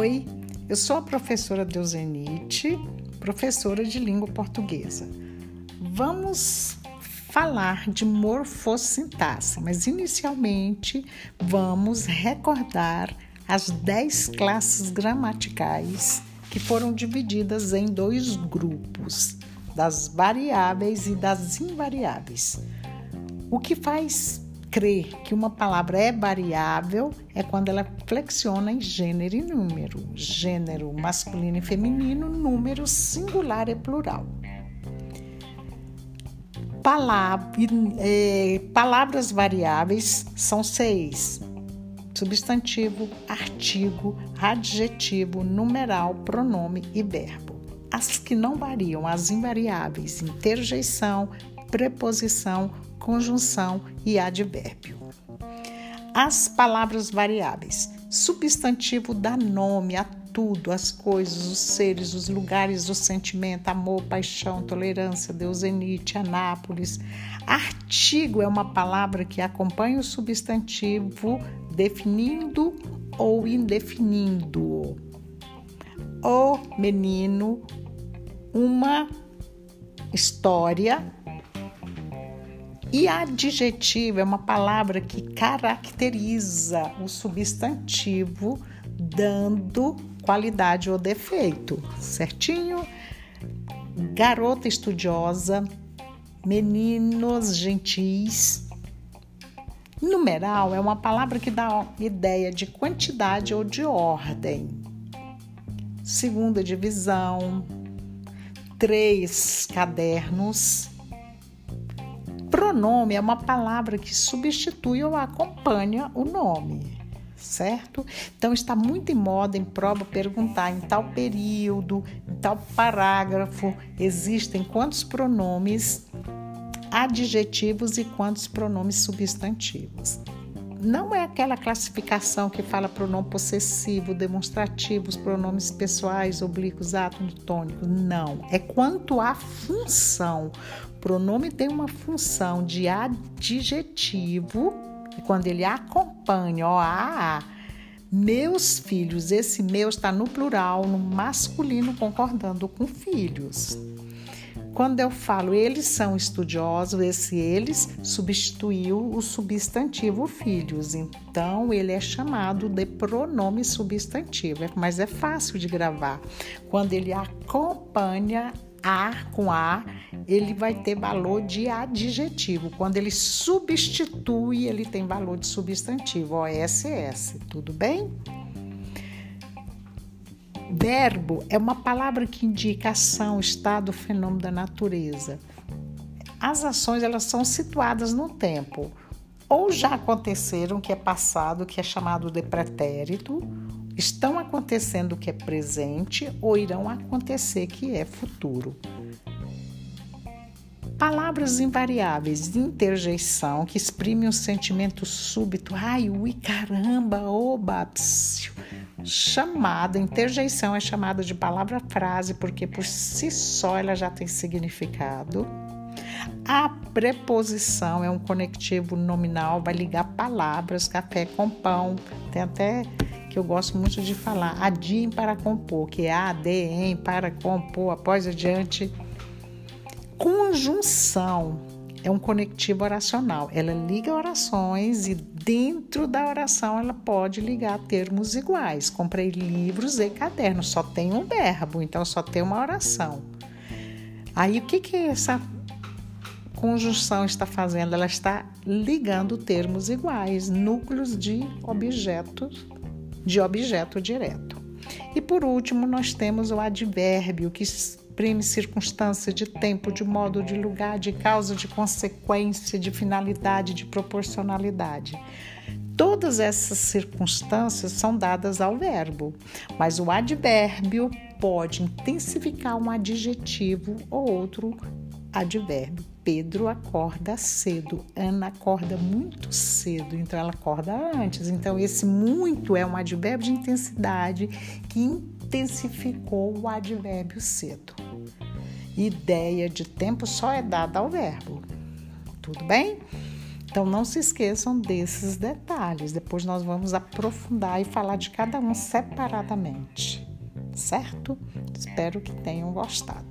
Oi, eu sou a professora Deusenite, professora de língua portuguesa. Vamos falar de morfossintaxe, mas inicialmente vamos recordar as 10 classes gramaticais que foram divididas em dois grupos, das variáveis e das invariáveis. O que faz crer que uma palavra é variável é quando ela flexiona em gênero e número, gênero masculino e feminino, número singular e plural. Palavra, é, palavras variáveis são seis: substantivo, artigo, adjetivo, numeral, pronome e verbo. As que não variam, as invariáveis, interjeição, preposição, conjunção e advérbio. As palavras variáveis. Substantivo dá nome a tudo, as coisas, os seres, os lugares, o sentimento, amor, paixão, tolerância, Deusenite, Anápolis. Artigo é uma palavra que acompanha o substantivo definindo ou indefinindo. O menino, uma história, e adjetivo é uma palavra que caracteriza o substantivo, dando qualidade ou defeito, certinho? Garota estudiosa, meninos gentis. Numeral é uma palavra que dá ideia de quantidade ou de ordem. Segunda divisão, três cadernos Pronome é uma palavra que substitui ou acompanha o nome, certo? Então está muito em moda em prova perguntar em tal período, em tal parágrafo, existem quantos pronomes adjetivos e quantos pronomes substantivos não é aquela classificação que fala pronome possessivo, demonstrativos, pronomes pessoais, oblíquos, átomo, tônico. Não. É quanto à função. O pronome tem uma função de adjetivo, e quando ele acompanha, ó, a, a meus filhos, esse meu está no plural, no masculino, concordando com filhos. Quando eu falo eles são estudiosos, esse eles substituiu o substantivo filhos. Então, ele é chamado de pronome substantivo, mas é fácil de gravar. Quando ele acompanha a com a, ele vai ter valor de adjetivo. Quando ele substitui, ele tem valor de substantivo, OSS. Tudo bem? Verbo é uma palavra que indica ação, estado, fenômeno da natureza. As ações elas são situadas no tempo. Ou já aconteceram, que é passado, que é chamado de pretérito, estão acontecendo, que é presente, ou irão acontecer, que é futuro. Palavras invariáveis interjeição que exprimem um sentimento súbito, ai, ui, caramba, oba, psiu, chamada, interjeição é chamada de palavra-frase porque por si só ela já tem significado. A preposição é um conectivo nominal, vai ligar palavras, café com pão. Tem até que eu gosto muito de falar, adim para compor, que é adem para compor, após adiante. Conjunção é um conectivo oracional. Ela liga orações e dentro da oração ela pode ligar termos iguais. Comprei livros e cadernos, só tem um verbo, então só tem uma oração. Aí o que que essa conjunção está fazendo? Ela está ligando termos iguais, núcleos de objetos, de objeto direto. E por último, nós temos o advérbio que exprime circunstância de tempo, de modo, de lugar, de causa, de consequência, de finalidade, de proporcionalidade. Todas essas circunstâncias são dadas ao verbo, mas o advérbio pode intensificar um adjetivo ou outro advérbio. Pedro acorda cedo, Ana acorda muito cedo, então ela acorda antes. Então, esse muito é um advérbio de intensidade que intensificou o advérbio cedo. Ideia de tempo só é dada ao verbo. Tudo bem? Então não se esqueçam desses detalhes. Depois nós vamos aprofundar e falar de cada um separadamente, certo? Espero que tenham gostado.